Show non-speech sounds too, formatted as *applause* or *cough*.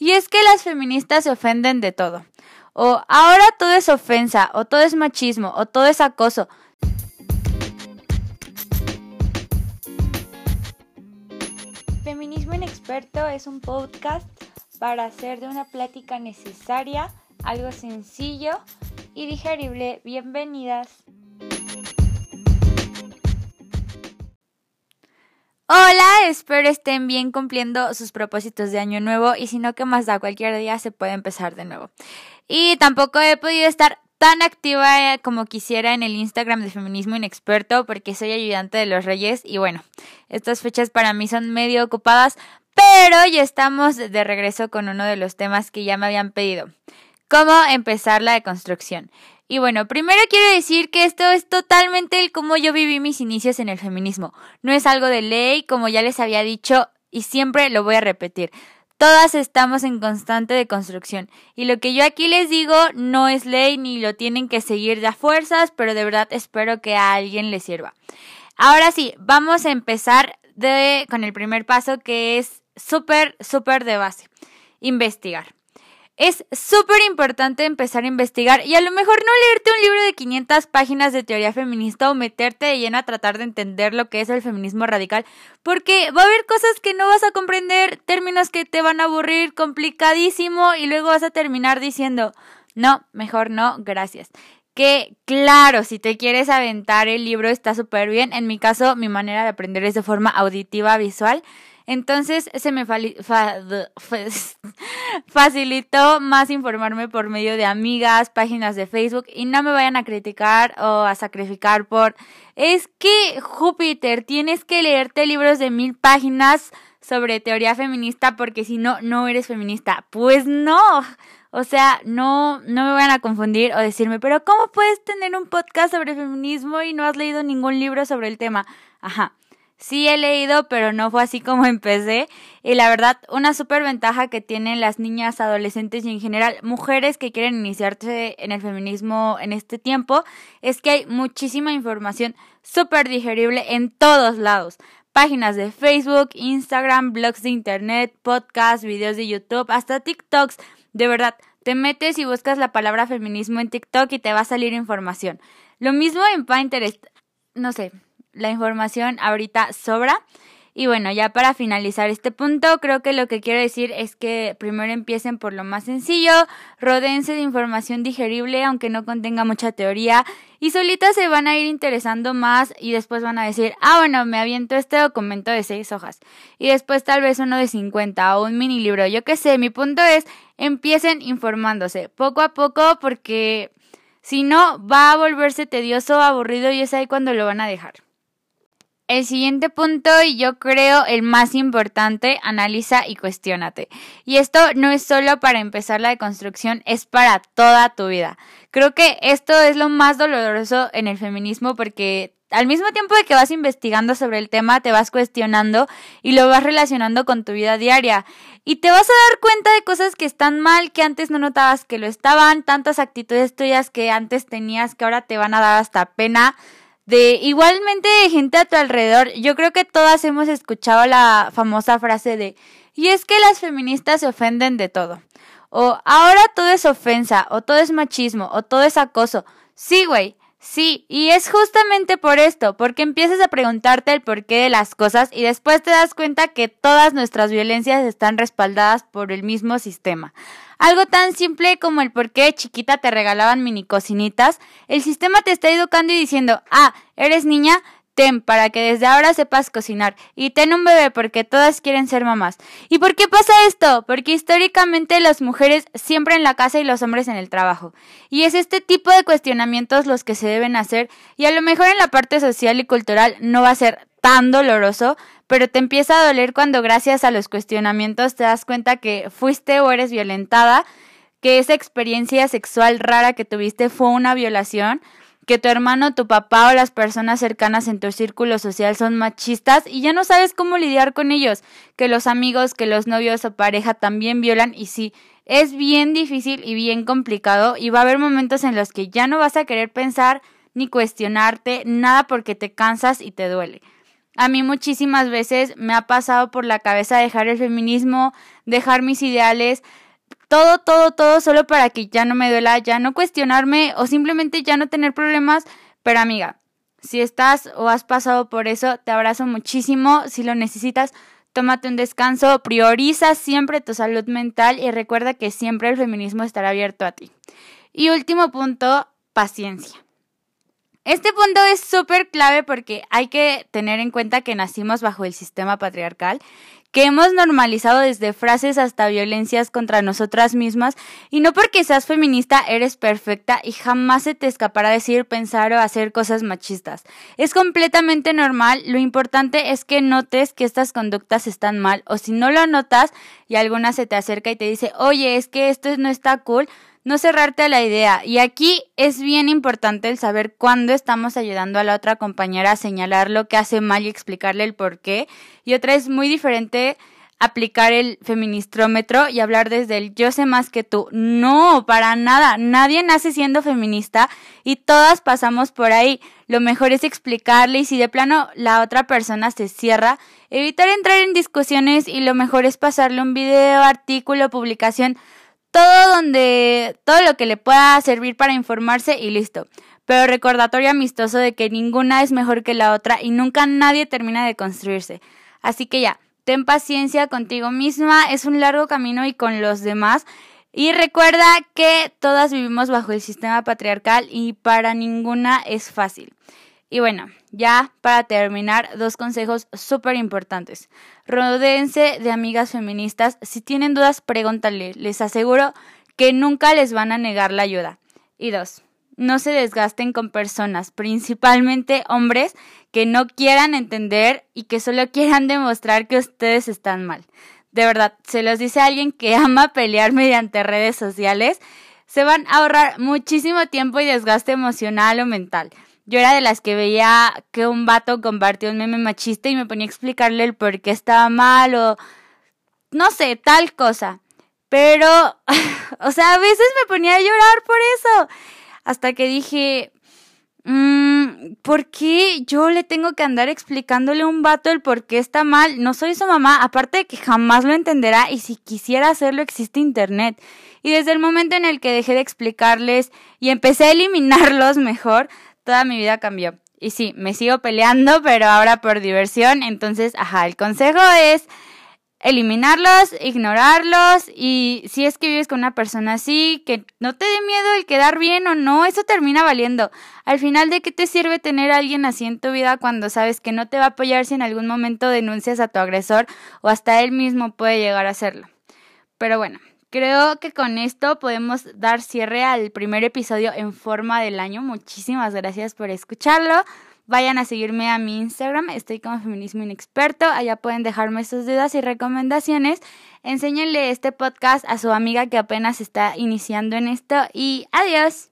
y es que las feministas se ofenden de todo. O ahora todo es ofensa, o todo es machismo, o todo es acoso. Feminismo Inexperto es un podcast para hacer de una plática necesaria algo sencillo y digerible. Bienvenidas. Hola, espero estén bien cumpliendo sus propósitos de año nuevo y si no, que más da? Cualquier día se puede empezar de nuevo. Y tampoco he podido estar tan activa eh, como quisiera en el Instagram de Feminismo Inexperto porque soy ayudante de los Reyes y bueno, estas fechas para mí son medio ocupadas, pero ya estamos de regreso con uno de los temas que ya me habían pedido. ¿Cómo empezar la deconstrucción? Y bueno, primero quiero decir que esto es totalmente el cómo yo viví mis inicios en el feminismo. No es algo de ley, como ya les había dicho, y siempre lo voy a repetir. Todas estamos en constante deconstrucción. Y lo que yo aquí les digo no es ley ni lo tienen que seguir de a fuerzas, pero de verdad espero que a alguien le sirva. Ahora sí, vamos a empezar de, con el primer paso que es súper, súper de base. Investigar. Es súper importante empezar a investigar y a lo mejor no leerte un libro de 500 páginas de teoría feminista o meterte de lleno a tratar de entender lo que es el feminismo radical, porque va a haber cosas que no vas a comprender, términos que te van a aburrir complicadísimo y luego vas a terminar diciendo, no, mejor no, gracias. Que claro, si te quieres aventar el libro está súper bien. En mi caso, mi manera de aprender es de forma auditiva, visual. Entonces se me *laughs* facilitó más informarme por medio de amigas, páginas de Facebook y no me vayan a criticar o a sacrificar por... Es que, Júpiter, tienes que leerte libros de mil páginas sobre teoría feminista porque si no, no eres feminista. Pues no. O sea, no, no me vayan a confundir o decirme, pero ¿cómo puedes tener un podcast sobre feminismo y no has leído ningún libro sobre el tema? Ajá. Sí he leído, pero no fue así como *laughs* empecé. Y la verdad, una súper ventaja que tienen las niñas, adolescentes y en general mujeres que quieren iniciarse en el feminismo en este tiempo es que hay muchísima información súper digerible en todos lados. Páginas de Facebook, Instagram, blogs de internet, podcasts, videos de YouTube, hasta TikToks. De verdad, te metes y buscas la palabra feminismo en TikTok y te va a salir información. Lo mismo en Pinterest. No sé, la información ahorita sobra. Y bueno, ya para finalizar este punto, creo que lo que quiero decir es que primero empiecen por lo más sencillo, rodense de información digerible, aunque no contenga mucha teoría, y solitas se van a ir interesando más y después van a decir, ah, bueno, me aviento este documento de seis hojas, y después tal vez uno de 50 o un mini libro, yo qué sé, mi punto es, empiecen informándose poco a poco porque si no, va a volverse tedioso, aburrido y es ahí cuando lo van a dejar. El siguiente punto, y yo creo el más importante, analiza y cuestiónate. Y esto no es solo para empezar la deconstrucción, es para toda tu vida. Creo que esto es lo más doloroso en el feminismo porque al mismo tiempo de que vas investigando sobre el tema, te vas cuestionando y lo vas relacionando con tu vida diaria. Y te vas a dar cuenta de cosas que están mal, que antes no notabas que lo estaban, tantas actitudes tuyas que antes tenías que ahora te van a dar hasta pena de igualmente de gente a tu alrededor. Yo creo que todas hemos escuchado la famosa frase de y es que las feministas se ofenden de todo. O ahora todo es ofensa, o todo es machismo, o todo es acoso. Sí, güey, sí, y es justamente por esto, porque empiezas a preguntarte el porqué de las cosas y después te das cuenta que todas nuestras violencias están respaldadas por el mismo sistema. Algo tan simple como el por qué de chiquita te regalaban mini cocinitas, el sistema te está educando y diciendo, ah, eres niña, ten para que desde ahora sepas cocinar y ten un bebé porque todas quieren ser mamás. ¿Y por qué pasa esto? Porque históricamente las mujeres siempre en la casa y los hombres en el trabajo. Y es este tipo de cuestionamientos los que se deben hacer y a lo mejor en la parte social y cultural no va a ser tan doloroso, pero te empieza a doler cuando gracias a los cuestionamientos te das cuenta que fuiste o eres violentada, que esa experiencia sexual rara que tuviste fue una violación, que tu hermano, tu papá o las personas cercanas en tu círculo social son machistas y ya no sabes cómo lidiar con ellos, que los amigos, que los novios o pareja también violan y sí, es bien difícil y bien complicado y va a haber momentos en los que ya no vas a querer pensar ni cuestionarte nada porque te cansas y te duele. A mí muchísimas veces me ha pasado por la cabeza dejar el feminismo, dejar mis ideales, todo, todo, todo solo para que ya no me duela, ya no cuestionarme o simplemente ya no tener problemas. Pero amiga, si estás o has pasado por eso, te abrazo muchísimo. Si lo necesitas, tómate un descanso, prioriza siempre tu salud mental y recuerda que siempre el feminismo estará abierto a ti. Y último punto, paciencia. Este punto es súper clave porque hay que tener en cuenta que nacimos bajo el sistema patriarcal, que hemos normalizado desde frases hasta violencias contra nosotras mismas y no porque seas feminista eres perfecta y jamás se te escapará decir, pensar o hacer cosas machistas. Es completamente normal, lo importante es que notes que estas conductas están mal o si no lo notas y alguna se te acerca y te dice, oye, es que esto no está cool, no cerrarte a la idea. Y aquí es bien importante el saber cuándo estamos ayudando a la otra compañera a señalar lo que hace mal y explicarle el por qué. Y otra es muy diferente aplicar el feministrómetro y hablar desde el yo sé más que tú. No, para nada. Nadie nace siendo feminista y todas pasamos por ahí. Lo mejor es explicarle y si de plano la otra persona se cierra, evitar entrar en discusiones y lo mejor es pasarle un video, artículo, publicación todo donde, todo lo que le pueda servir para informarse y listo. Pero recordatorio amistoso de que ninguna es mejor que la otra y nunca nadie termina de construirse. Así que ya, ten paciencia contigo misma, es un largo camino y con los demás. Y recuerda que todas vivimos bajo el sistema patriarcal y para ninguna es fácil. Y bueno, ya para terminar, dos consejos súper importantes. Rodéense de amigas feministas. Si tienen dudas, pregúntale. Les aseguro que nunca les van a negar la ayuda. Y dos, no se desgasten con personas, principalmente hombres, que no quieran entender y que solo *laughs* quieran demostrar que ustedes están mal. De verdad, se los dice alguien que *laughs* ama pelear mediante redes sociales. Se van a ahorrar muchísimo tiempo y desgaste emocional o mental. Yo era de las que veía que un vato compartió un meme machista y me ponía a explicarle el por qué estaba mal o no sé, tal cosa. Pero, *laughs* o sea, a veces me ponía a llorar por eso. Hasta que dije, mmm, ¿por qué yo le tengo que andar explicándole a un vato el por qué está mal? No soy su mamá, aparte de que jamás lo entenderá y si quisiera hacerlo existe internet. Y desde el momento en el que dejé de explicarles y empecé a eliminarlos mejor, toda mi vida cambió. Y sí, me sigo peleando, pero ahora por diversión. Entonces, ajá, el consejo es eliminarlos, ignorarlos y si es que vives con una persona así, que no te dé miedo el quedar bien o no, eso termina valiendo. Al final, ¿de qué te sirve tener a alguien así en tu vida cuando sabes que no te va a apoyar si en algún momento denuncias a tu agresor o hasta él mismo puede llegar a hacerlo? Pero bueno, Creo que con esto podemos dar cierre al primer episodio en forma del año. Muchísimas gracias por escucharlo. Vayan a seguirme a mi Instagram, estoy como Feminismo Inexperto. Allá pueden dejarme sus dudas y recomendaciones. Enséñenle este podcast a su amiga que apenas está iniciando en esto y adiós.